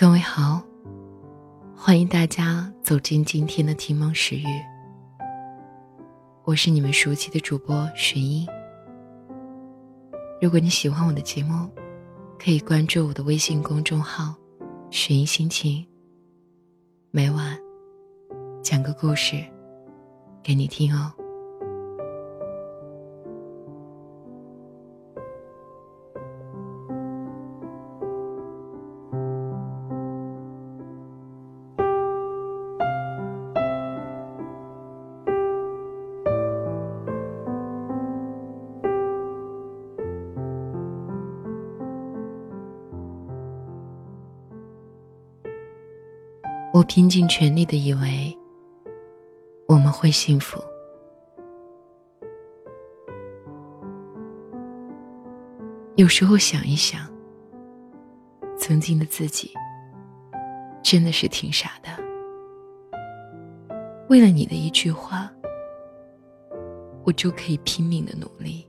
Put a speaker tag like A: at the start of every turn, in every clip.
A: 各位好，欢迎大家走进今天的听梦时语。我是你们熟悉的主播雪英。如果你喜欢我的节目，可以关注我的微信公众号“雪英心情”，每晚讲个故事给你听哦。我拼尽全力的以为我们会幸福，有时候想一想，曾经的自己真的是挺傻的。为了你的一句话，我就可以拼命的努力。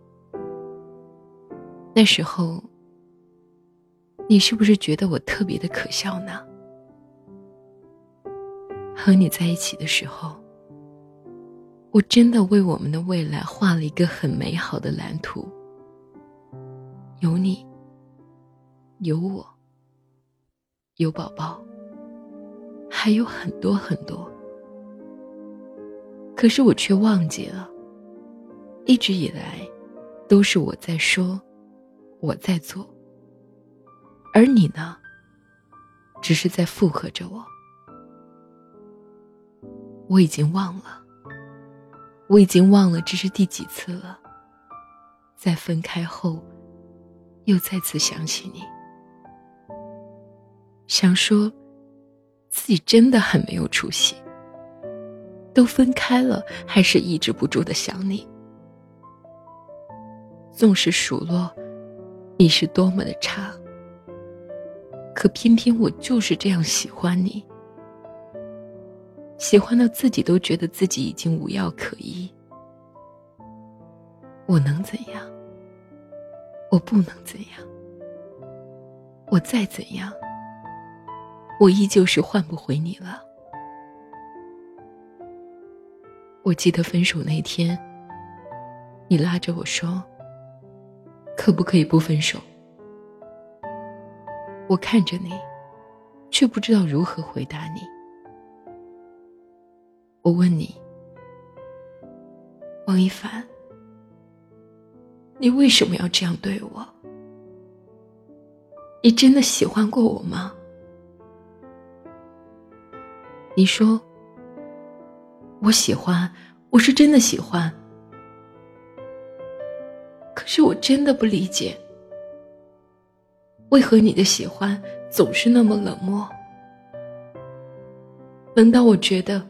A: 那时候，你是不是觉得我特别的可笑呢？和你在一起的时候，我真的为我们的未来画了一个很美好的蓝图。有你，有我，有宝宝，还有很多很多。可是我却忘记了，一直以来，都是我在说，我在做，而你呢，只是在附和着我。我已经忘了，我已经忘了这是第几次了。在分开后，又再次想起你，想说自己真的很没有出息。都分开了，还是抑制不住的想你。纵使数落你是多么的差，可偏偏我就是这样喜欢你。喜欢到自己都觉得自己已经无药可医，我能怎样？我不能怎样。我再怎样，我依旧是换不回你了。我记得分手那天，你拉着我说：“可不可以不分手？”我看着你，却不知道如何回答你。我问你，王一凡，你为什么要这样对我？你真的喜欢过我吗？你说，我喜欢，我是真的喜欢。可是我真的不理解，为何你的喜欢总是那么冷漠？难道我觉得？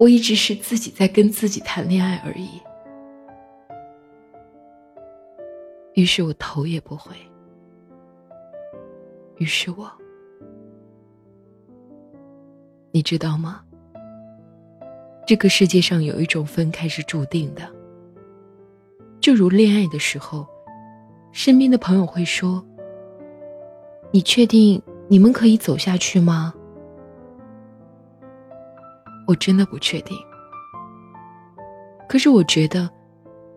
A: 我一直是自己在跟自己谈恋爱而已，于是我头也不回。于是我，你知道吗？这个世界上有一种分开是注定的，就如恋爱的时候，身边的朋友会说：“你确定你们可以走下去吗？”我真的不确定，可是我觉得，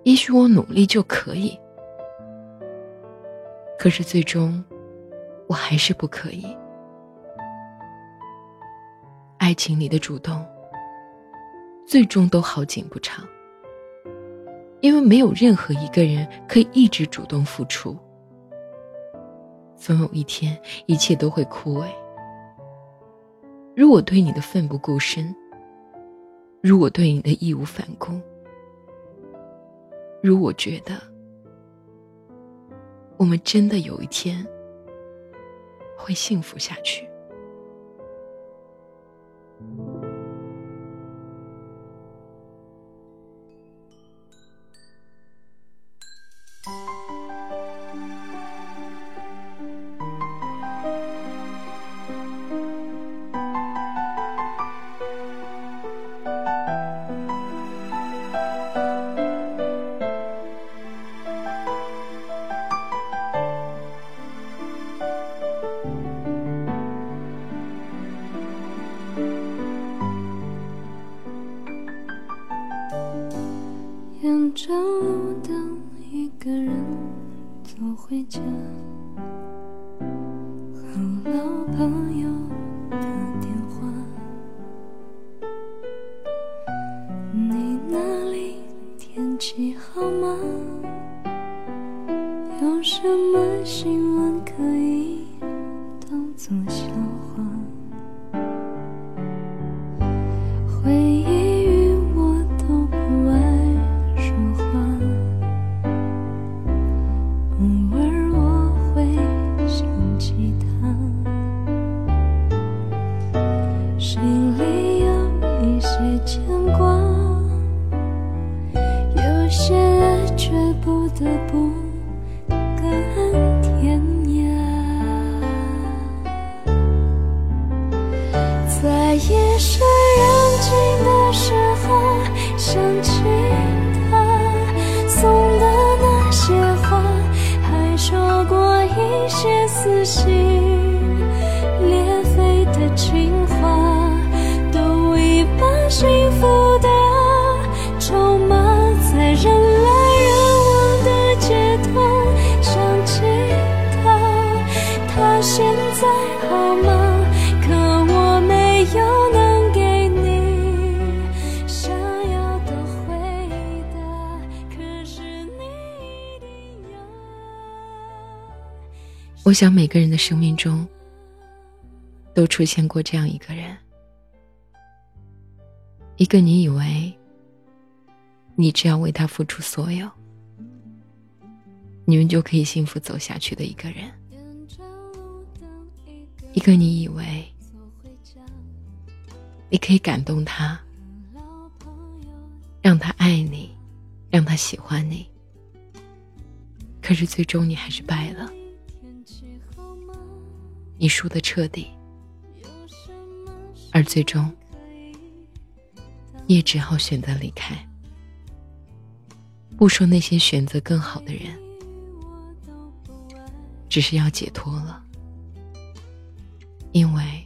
A: 也许我努力就可以。可是最终，我还是不可以。爱情里的主动，最终都好景不长，因为没有任何一个人可以一直主动付出，总有一天，一切都会枯萎。如果对你的奋不顾身，如我对你的义无反顾，如我觉得我们真的有一天会幸福下去。
B: 真的不各安天涯。在夜深人静的时候，想起他送的那些花，还说过一些撕心裂肺的情话，都已把幸福的我想
A: 每个人的生命中都出现过这样一个人，一个你以为你只要为他付出所有，你们就可以幸福走下去的一个人，一个你以为你可以感动他，让他爱你，让他喜欢你，可是最终你还是败了。你输的彻底，而最终，你也只好选择离开。不说那些选择更好的人，只是要解脱了，因为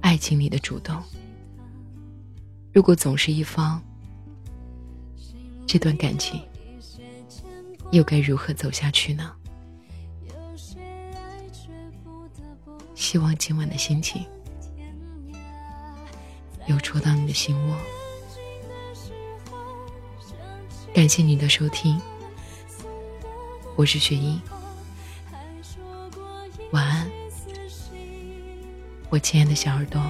A: 爱情里的主动，如果总是一方，这段感情又该如何走下去呢？希望今晚的心情有戳到你的心窝。感谢你的收听，我是雪英，晚安，我亲爱的小耳朵。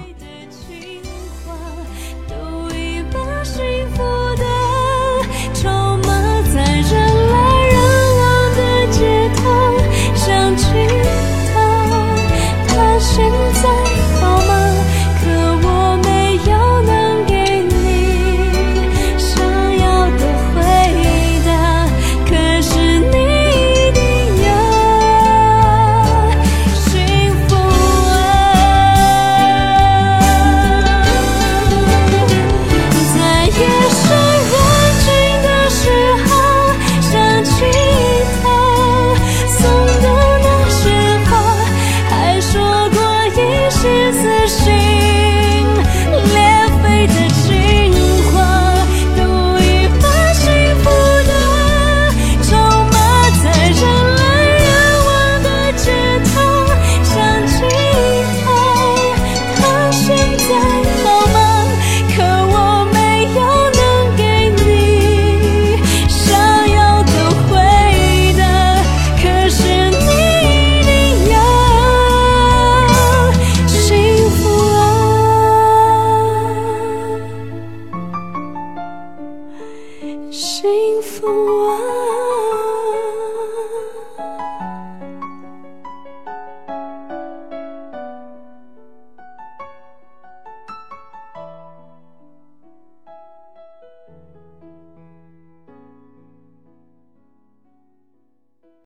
B: 幸福啊。